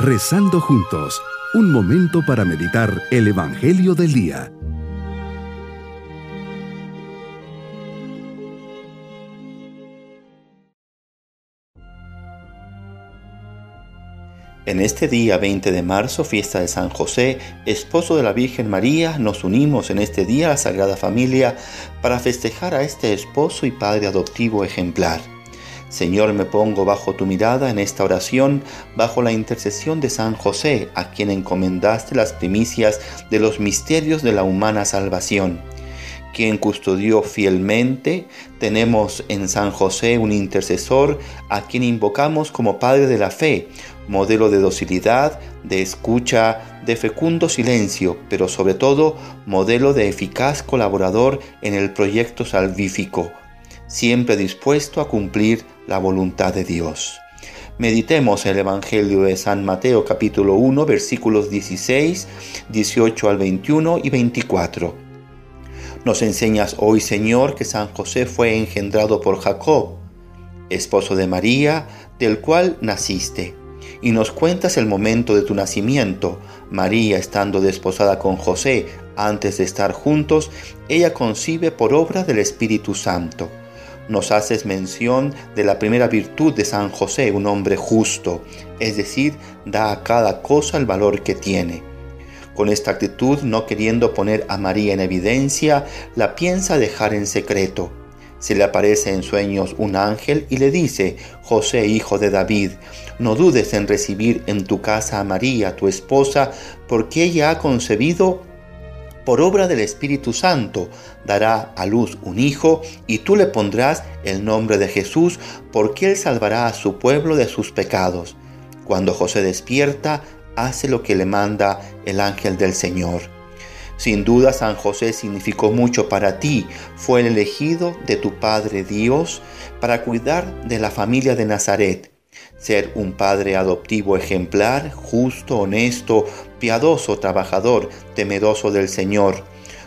Rezando juntos, un momento para meditar el Evangelio del Día. En este día 20 de marzo, fiesta de San José, esposo de la Virgen María, nos unimos en este día a la Sagrada Familia para festejar a este esposo y padre adoptivo ejemplar. Señor, me pongo bajo tu mirada en esta oración, bajo la intercesión de San José, a quien encomendaste las primicias de los misterios de la humana salvación quien custodió fielmente. Tenemos en San José un intercesor a quien invocamos como Padre de la Fe, modelo de docilidad, de escucha, de fecundo silencio, pero sobre todo modelo de eficaz colaborador en el proyecto salvífico, siempre dispuesto a cumplir la voluntad de Dios. Meditemos el Evangelio de San Mateo capítulo 1 versículos 16, 18 al 21 y 24. Nos enseñas hoy, Señor, que San José fue engendrado por Jacob, esposo de María, del cual naciste. Y nos cuentas el momento de tu nacimiento. María, estando desposada con José, antes de estar juntos, ella concibe por obra del Espíritu Santo. Nos haces mención de la primera virtud de San José, un hombre justo, es decir, da a cada cosa el valor que tiene. Con esta actitud, no queriendo poner a María en evidencia, la piensa dejar en secreto. Se le aparece en sueños un ángel y le dice, José, hijo de David, no dudes en recibir en tu casa a María, tu esposa, porque ella ha concebido por obra del Espíritu Santo, dará a luz un hijo, y tú le pondrás el nombre de Jesús, porque él salvará a su pueblo de sus pecados. Cuando José despierta, hace lo que le manda el ángel del Señor. Sin duda San José significó mucho para ti, fue el elegido de tu Padre Dios para cuidar de la familia de Nazaret, ser un padre adoptivo ejemplar, justo, honesto, piadoso, trabajador, temeroso del Señor.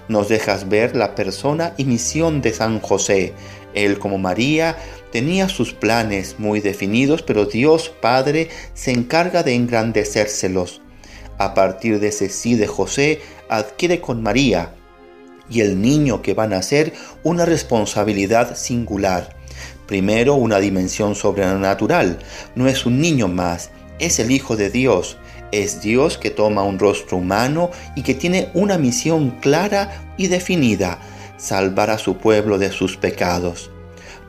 Nos dejas ver la persona y misión de San José. Él como María Tenía sus planes muy definidos, pero Dios Padre se encarga de engrandecérselos. A partir de ese sí de José, adquiere con María y el niño que va a nacer una responsabilidad singular. Primero, una dimensión sobrenatural. No es un niño más, es el Hijo de Dios. Es Dios que toma un rostro humano y que tiene una misión clara y definida, salvar a su pueblo de sus pecados.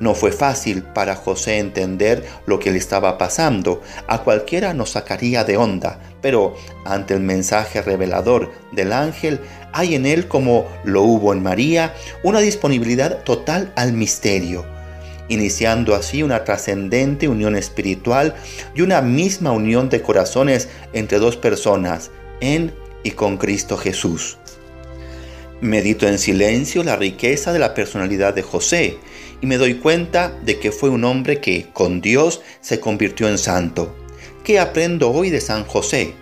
No fue fácil para José entender lo que le estaba pasando. A cualquiera nos sacaría de onda, pero ante el mensaje revelador del ángel, hay en él, como lo hubo en María, una disponibilidad total al misterio, iniciando así una trascendente unión espiritual y una misma unión de corazones entre dos personas, en y con Cristo Jesús. Medito en silencio la riqueza de la personalidad de José y me doy cuenta de que fue un hombre que, con Dios, se convirtió en santo. ¿Qué aprendo hoy de San José?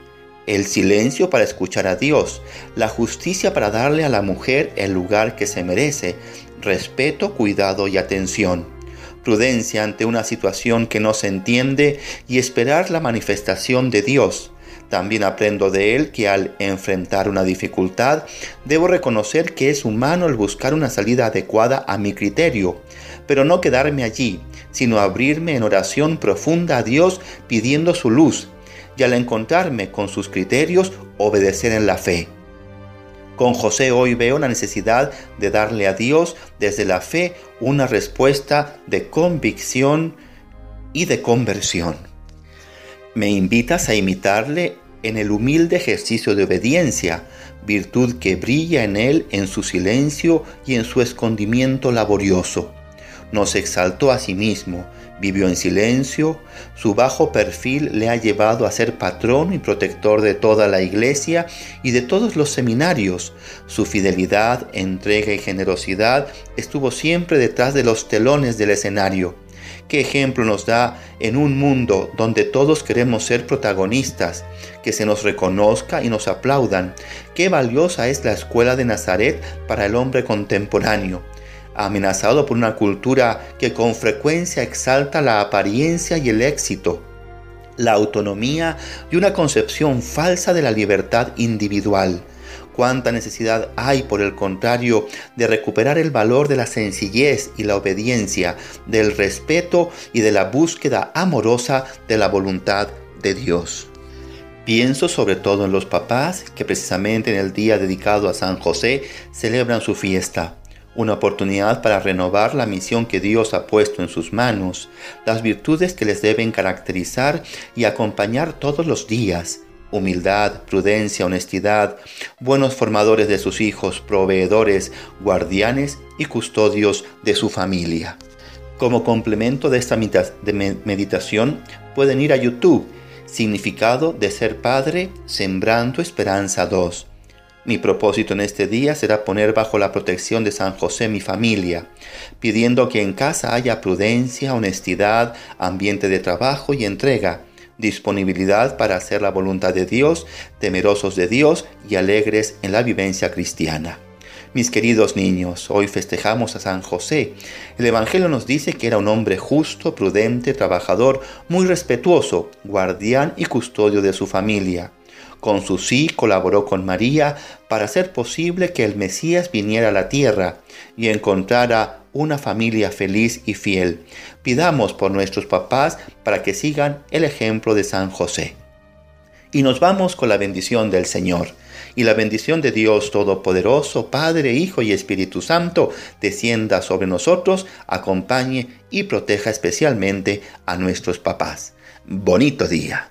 El silencio para escuchar a Dios, la justicia para darle a la mujer el lugar que se merece, respeto, cuidado y atención, prudencia ante una situación que no se entiende y esperar la manifestación de Dios, también aprendo de él que al enfrentar una dificultad, debo reconocer que es humano el buscar una salida adecuada a mi criterio, pero no quedarme allí, sino abrirme en oración profunda a Dios pidiendo su luz, y al encontrarme con sus criterios, obedecer en la fe. Con José hoy veo la necesidad de darle a Dios desde la fe una respuesta de convicción y de conversión. Me invitas a imitarle en el humilde ejercicio de obediencia, virtud que brilla en él en su silencio y en su escondimiento laborioso. Nos exaltó a sí mismo, vivió en silencio, su bajo perfil le ha llevado a ser patrón y protector de toda la iglesia y de todos los seminarios. Su fidelidad, entrega y generosidad estuvo siempre detrás de los telones del escenario. ¿Qué ejemplo nos da en un mundo donde todos queremos ser protagonistas, que se nos reconozca y nos aplaudan? Qué valiosa es la escuela de Nazaret para el hombre contemporáneo, amenazado por una cultura que con frecuencia exalta la apariencia y el éxito la autonomía y una concepción falsa de la libertad individual. Cuánta necesidad hay, por el contrario, de recuperar el valor de la sencillez y la obediencia, del respeto y de la búsqueda amorosa de la voluntad de Dios. Pienso sobre todo en los papás que precisamente en el día dedicado a San José celebran su fiesta una oportunidad para renovar la misión que Dios ha puesto en sus manos, las virtudes que les deben caracterizar y acompañar todos los días, humildad, prudencia, honestidad, buenos formadores de sus hijos, proveedores, guardianes y custodios de su familia. Como complemento de esta meditación pueden ir a YouTube, Significado de ser Padre, Sembrando Esperanza 2 mi propósito en este día será poner bajo la protección de San José mi familia, pidiendo que en casa haya prudencia, honestidad, ambiente de trabajo y entrega, disponibilidad para hacer la voluntad de Dios, temerosos de Dios y alegres en la vivencia cristiana. Mis queridos niños, hoy festejamos a San José. El Evangelio nos dice que era un hombre justo, prudente, trabajador, muy respetuoso, guardián y custodio de su familia. Con su sí colaboró con María para hacer posible que el Mesías viniera a la tierra y encontrara una familia feliz y fiel. Pidamos por nuestros papás para que sigan el ejemplo de San José. Y nos vamos con la bendición del Señor. Y la bendición de Dios Todopoderoso, Padre, Hijo y Espíritu Santo, descienda sobre nosotros, acompañe y proteja especialmente a nuestros papás. Bonito día.